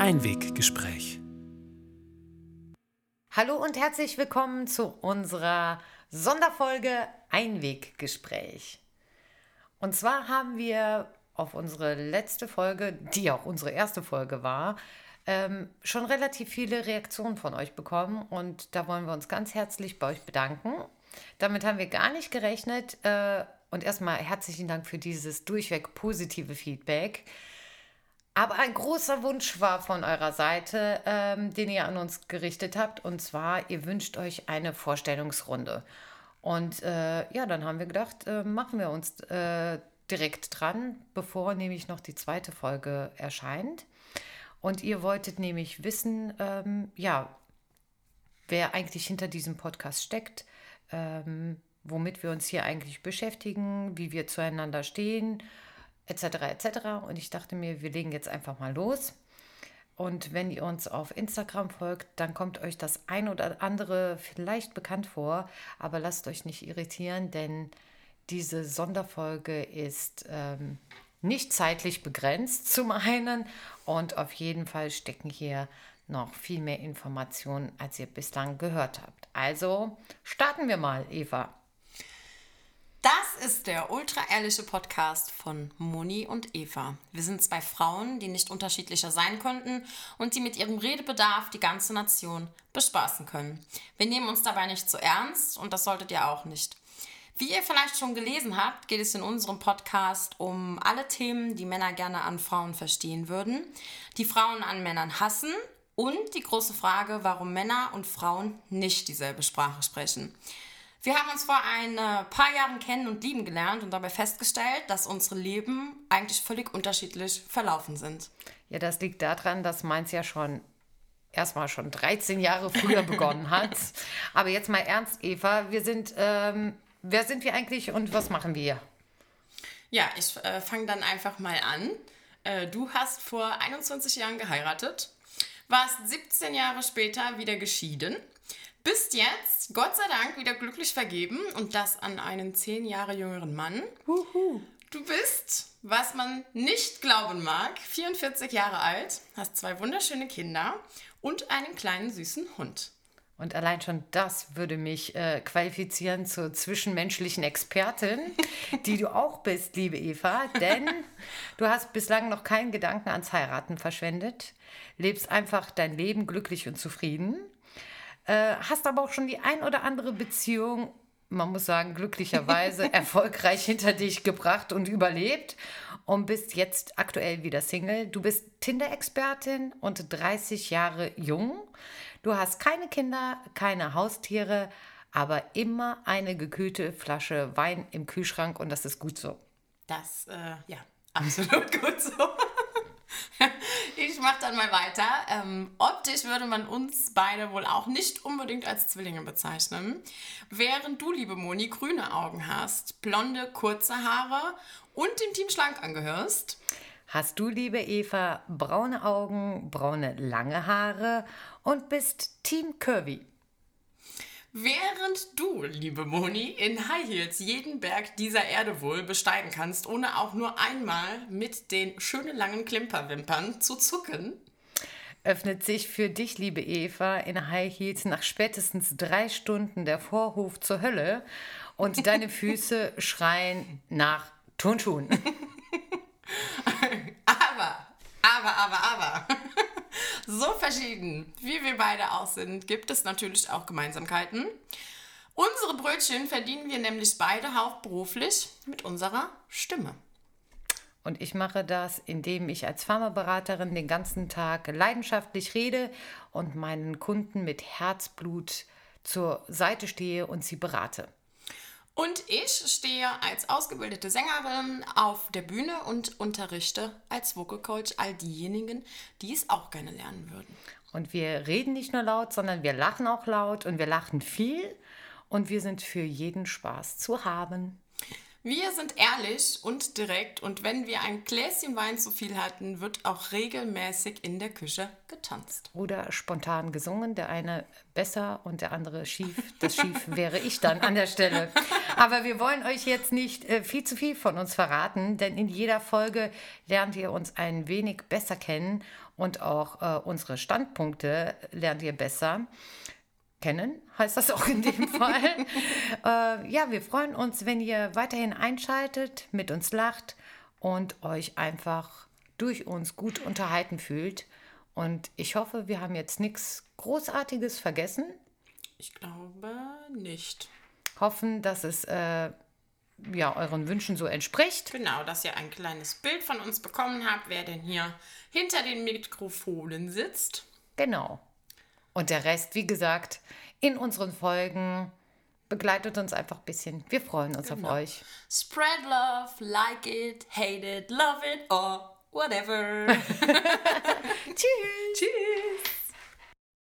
Einweggespräch. Hallo und herzlich willkommen zu unserer Sonderfolge Einweggespräch. Und zwar haben wir auf unsere letzte Folge, die auch unsere erste Folge war, ähm, schon relativ viele Reaktionen von euch bekommen und da wollen wir uns ganz herzlich bei euch bedanken. Damit haben wir gar nicht gerechnet äh, und erstmal herzlichen Dank für dieses durchweg positive Feedback. Aber ein großer Wunsch war von eurer Seite, ähm, den ihr an uns gerichtet habt, und zwar, ihr wünscht euch eine Vorstellungsrunde. Und äh, ja, dann haben wir gedacht, äh, machen wir uns äh, direkt dran, bevor nämlich noch die zweite Folge erscheint. Und ihr wolltet nämlich wissen, ähm, ja, wer eigentlich hinter diesem Podcast steckt, ähm, womit wir uns hier eigentlich beschäftigen, wie wir zueinander stehen etc. etc. Und ich dachte mir, wir legen jetzt einfach mal los. Und wenn ihr uns auf Instagram folgt, dann kommt euch das ein oder andere vielleicht bekannt vor, aber lasst euch nicht irritieren, denn diese Sonderfolge ist ähm, nicht zeitlich begrenzt zum einen und auf jeden Fall stecken hier noch viel mehr Informationen, als ihr bislang gehört habt. Also starten wir mal, Eva. Das ist der ultra-ehrliche Podcast von Moni und Eva. Wir sind zwei Frauen, die nicht unterschiedlicher sein könnten und die mit ihrem Redebedarf die ganze Nation bespaßen können. Wir nehmen uns dabei nicht zu ernst und das solltet ihr auch nicht. Wie ihr vielleicht schon gelesen habt, geht es in unserem Podcast um alle Themen, die Männer gerne an Frauen verstehen würden, die Frauen an Männern hassen und die große Frage, warum Männer und Frauen nicht dieselbe Sprache sprechen. Wir haben uns vor ein äh, paar Jahren kennen und lieben gelernt und dabei festgestellt, dass unsere Leben eigentlich völlig unterschiedlich verlaufen sind. Ja, das liegt daran, dass meins ja schon erstmal schon 13 Jahre früher begonnen hat. Aber jetzt mal ernst, Eva, wir sind, ähm, wer sind wir eigentlich und was machen wir? Ja, ich äh, fange dann einfach mal an. Äh, du hast vor 21 Jahren geheiratet, warst 17 Jahre später wieder geschieden bist jetzt, Gott sei Dank, wieder glücklich vergeben und das an einen zehn Jahre jüngeren Mann. Huhu. Du bist, was man nicht glauben mag, 44 Jahre alt, hast zwei wunderschöne Kinder und einen kleinen süßen Hund. Und allein schon das würde mich äh, qualifizieren zur zwischenmenschlichen Expertin, die du auch bist, liebe Eva. Denn du hast bislang noch keinen Gedanken ans Heiraten verschwendet, lebst einfach dein Leben glücklich und zufrieden äh, hast aber auch schon die ein oder andere Beziehung, man muss sagen, glücklicherweise erfolgreich hinter dich gebracht und überlebt und bist jetzt aktuell wieder Single. Du bist Tinder-Expertin und 30 Jahre jung. Du hast keine Kinder, keine Haustiere, aber immer eine gekühlte Flasche Wein im Kühlschrank und das ist gut so. Das, äh, ja, absolut gut so. ich mache dann mal weiter. Ähm, optisch würde man uns beide wohl auch nicht unbedingt als Zwillinge bezeichnen. Während du, liebe Moni, grüne Augen hast, blonde, kurze Haare und dem Team Schlank angehörst. Hast du, liebe Eva, braune Augen, braune, lange Haare und bist Team Curvy. Während du, liebe Moni, in High Heels jeden Berg dieser Erde wohl besteigen kannst, ohne auch nur einmal mit den schönen langen Klimperwimpern zu zucken, öffnet sich für dich, liebe Eva, in High Heels nach spätestens drei Stunden der Vorhof zur Hölle und deine Füße schreien nach Turnschuhen. aber, aber, aber, aber. So verschieden, wie wir beide auch sind, gibt es natürlich auch Gemeinsamkeiten. Unsere Brötchen verdienen wir nämlich beide hauptberuflich mit unserer Stimme. Und ich mache das, indem ich als Pharmaberaterin den ganzen Tag leidenschaftlich rede und meinen Kunden mit Herzblut zur Seite stehe und sie berate. Und ich stehe als ausgebildete Sängerin auf der Bühne und unterrichte als Vocal Coach all diejenigen, die es auch gerne lernen würden. Und wir reden nicht nur laut, sondern wir lachen auch laut und wir lachen viel und wir sind für jeden Spaß zu haben. Wir sind ehrlich und direkt und wenn wir ein Gläschen Wein zu viel hatten, wird auch regelmäßig in der Küche getanzt. Oder spontan gesungen, der eine besser und der andere schief. Das schief wäre ich dann an der Stelle. Aber wir wollen euch jetzt nicht äh, viel zu viel von uns verraten, denn in jeder Folge lernt ihr uns ein wenig besser kennen und auch äh, unsere Standpunkte lernt ihr besser. Kennen, heißt das auch in dem Fall. äh, ja, wir freuen uns, wenn ihr weiterhin einschaltet, mit uns lacht und euch einfach durch uns gut unterhalten fühlt. Und ich hoffe, wir haben jetzt nichts Großartiges vergessen. Ich glaube nicht. Hoffen, dass es äh, ja, euren Wünschen so entspricht. Genau, dass ihr ein kleines Bild von uns bekommen habt, wer denn hier hinter den Mikrofonen sitzt. Genau. Und der Rest, wie gesagt, in unseren Folgen begleitet uns einfach ein bisschen. Wir freuen uns genau. auf euch. Spread love, like it, hate it, love it or whatever. Tschüss. Tschüss.